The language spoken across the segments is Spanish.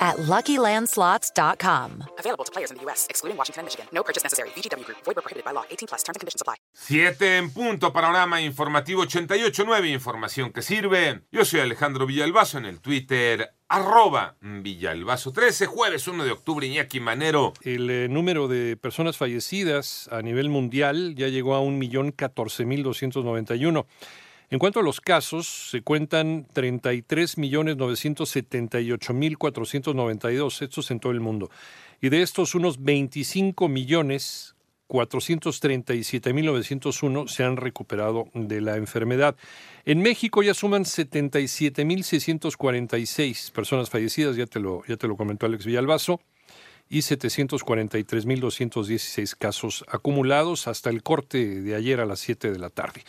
at LuckyLandSlots.com. Available to players in the U.S., excluding Washington and Michigan. No purchase necessary. VGW Group. Void where prohibited by law. 18 plus. Terms and conditions apply. Siete en punto, panorama informativo 88.9, información que sirve. Yo soy Alejandro Villalbazo en el Twitter, arroba Villalbazo 13, jueves 1 de octubre, Iñaki Manero. El eh, número de personas fallecidas a nivel mundial ya llegó a 1.014.291. En cuanto a los casos, se cuentan 33.978.492, estos en todo el mundo. Y de estos, unos 25.437.901 se han recuperado de la enfermedad. En México ya suman 77.646 personas fallecidas, ya te lo, ya te lo comentó Alex Villalbazo y 743.216 casos acumulados hasta el corte de ayer a las 7 de la tarde.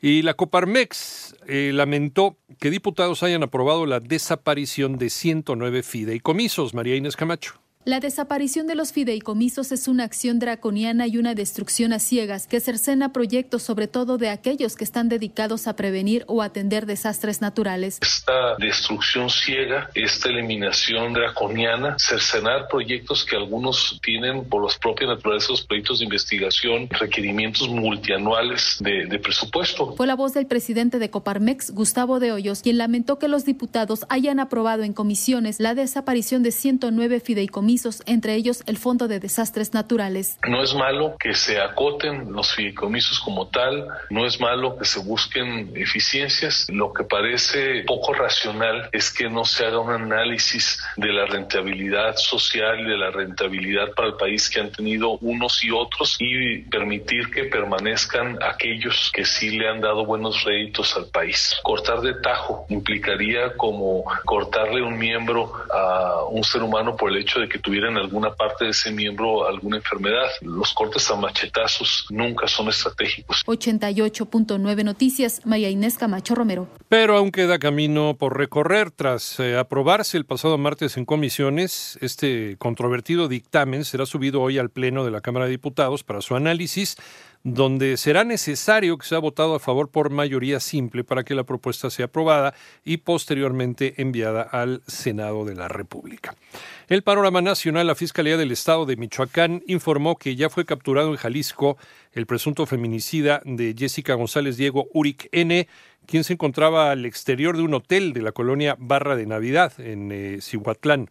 Y la Coparmex eh, lamentó que diputados hayan aprobado la desaparición de 109 fideicomisos. María Inés Camacho. La desaparición de los fideicomisos es una acción draconiana y una destrucción a ciegas que cercena proyectos, sobre todo de aquellos que están dedicados a prevenir o atender desastres naturales. Esta destrucción ciega, esta eliminación draconiana, cercenar proyectos que algunos tienen por los propios naturaleza los proyectos de investigación, requerimientos multianuales de, de presupuesto. Fue la voz del presidente de Coparmex, Gustavo de Hoyos, quien lamentó que los diputados hayan aprobado en comisiones la desaparición de 109 fideicomisos entre ellos el Fondo de Desastres Naturales. No es malo que se acoten los fideicomisos como tal, no es malo que se busquen eficiencias. Lo que parece poco racional es que no se haga un análisis de la rentabilidad social de la rentabilidad para el país que han tenido unos y otros y permitir que permanezcan aquellos que sí le han dado buenos réditos al país. Cortar de tajo implicaría como cortarle un miembro a un ser humano por el hecho de que tuviera en alguna parte de ese miembro alguna enfermedad. Los cortes a machetazos nunca son estratégicos. 88.9 Noticias, María Inés Camacho Romero. Pero aún queda camino por recorrer. Tras eh, aprobarse el pasado martes en comisiones, este controvertido dictamen será subido hoy al Pleno de la Cámara de Diputados para su análisis donde será necesario que sea votado a favor por mayoría simple para que la propuesta sea aprobada y posteriormente enviada al Senado de la República. El panorama nacional, la Fiscalía del Estado de Michoacán informó que ya fue capturado en Jalisco el presunto feminicida de Jessica González Diego Uric N., quien se encontraba al exterior de un hotel de la colonia Barra de Navidad en eh, Cihuatlán.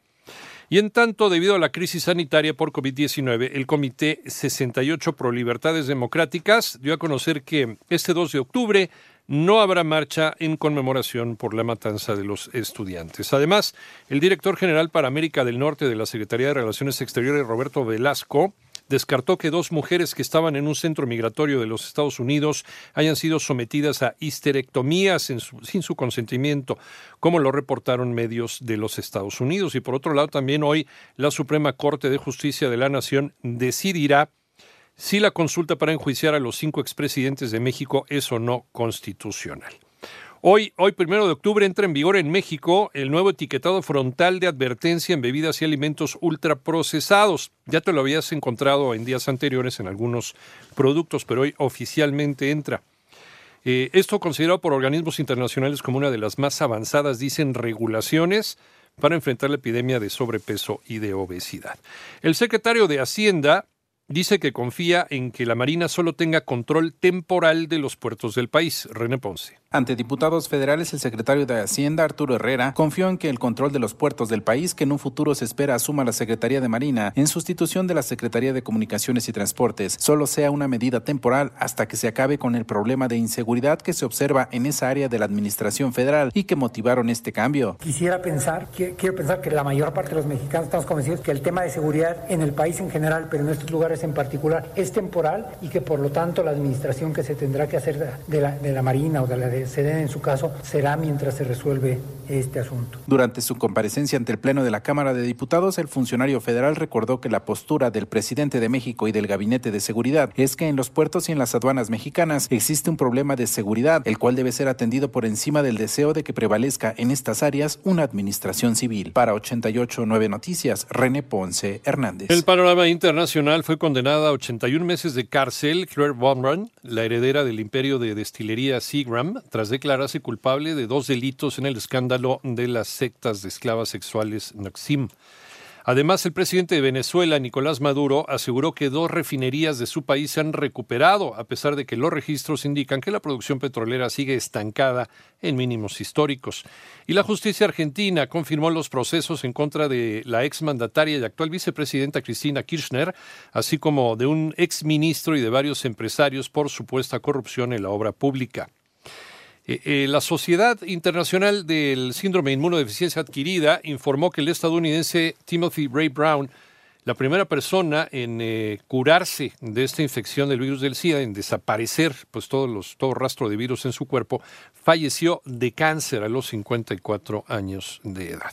Y en tanto, debido a la crisis sanitaria por COVID-19, el Comité 68 Pro Libertades Democráticas dio a conocer que este 2 de octubre no habrá marcha en conmemoración por la matanza de los estudiantes. Además, el director general para América del Norte de la Secretaría de Relaciones Exteriores, Roberto Velasco, descartó que dos mujeres que estaban en un centro migratorio de los Estados Unidos hayan sido sometidas a histerectomías sin su consentimiento, como lo reportaron medios de los Estados Unidos. Y por otro lado, también hoy la Suprema Corte de Justicia de la Nación decidirá si la consulta para enjuiciar a los cinco expresidentes de México es o no constitucional. Hoy, hoy, primero de octubre, entra en vigor en México el nuevo etiquetado frontal de advertencia en bebidas y alimentos ultraprocesados. Ya te lo habías encontrado en días anteriores en algunos productos, pero hoy oficialmente entra. Eh, esto considerado por organismos internacionales como una de las más avanzadas, dicen, regulaciones para enfrentar la epidemia de sobrepeso y de obesidad. El secretario de Hacienda, dice que confía en que la Marina solo tenga control temporal de los puertos del país. René Ponce. Ante diputados federales, el secretario de Hacienda, Arturo Herrera, confió en que el control de los puertos del país, que en un futuro se espera asuma la Secretaría de Marina, en sustitución de la Secretaría de Comunicaciones y Transportes, solo sea una medida temporal hasta que se acabe con el problema de inseguridad que se observa en esa área de la Administración Federal y que motivaron este cambio. Quisiera pensar, quiero pensar que la mayor parte de los mexicanos estamos convencidos que el tema de seguridad en el país en general, pero en estos lugares en particular, es temporal y que por lo tanto la administración que se tendrá que hacer de la, de la Marina o de la de en su caso será mientras se resuelve este asunto. Durante su comparecencia ante el Pleno de la Cámara de Diputados, el funcionario federal recordó que la postura del presidente de México y del Gabinete de Seguridad es que en los puertos y en las aduanas mexicanas existe un problema de seguridad, el cual debe ser atendido por encima del deseo de que prevalezca en estas áreas una administración civil. Para 889 Noticias, René Ponce Hernández. El panorama internacional fue condenada a 81 meses de cárcel Claire Von la heredera del imperio de destilería Seagram, tras declararse culpable de dos delitos en el escándalo de las sectas de esclavas sexuales Noxim. Además, el presidente de Venezuela, Nicolás Maduro, aseguró que dos refinerías de su país se han recuperado, a pesar de que los registros indican que la producción petrolera sigue estancada en mínimos históricos. Y la justicia argentina confirmó los procesos en contra de la exmandataria y actual vicepresidenta Cristina Kirchner, así como de un exministro y de varios empresarios por supuesta corrupción en la obra pública. Eh, eh, la Sociedad Internacional del Síndrome de Inmunodeficiencia Adquirida informó que el estadounidense Timothy Ray Brown, la primera persona en eh, curarse de esta infección del virus del SIDA, en desaparecer pues, todos los, todo rastro de virus en su cuerpo, falleció de cáncer a los 54 años de edad.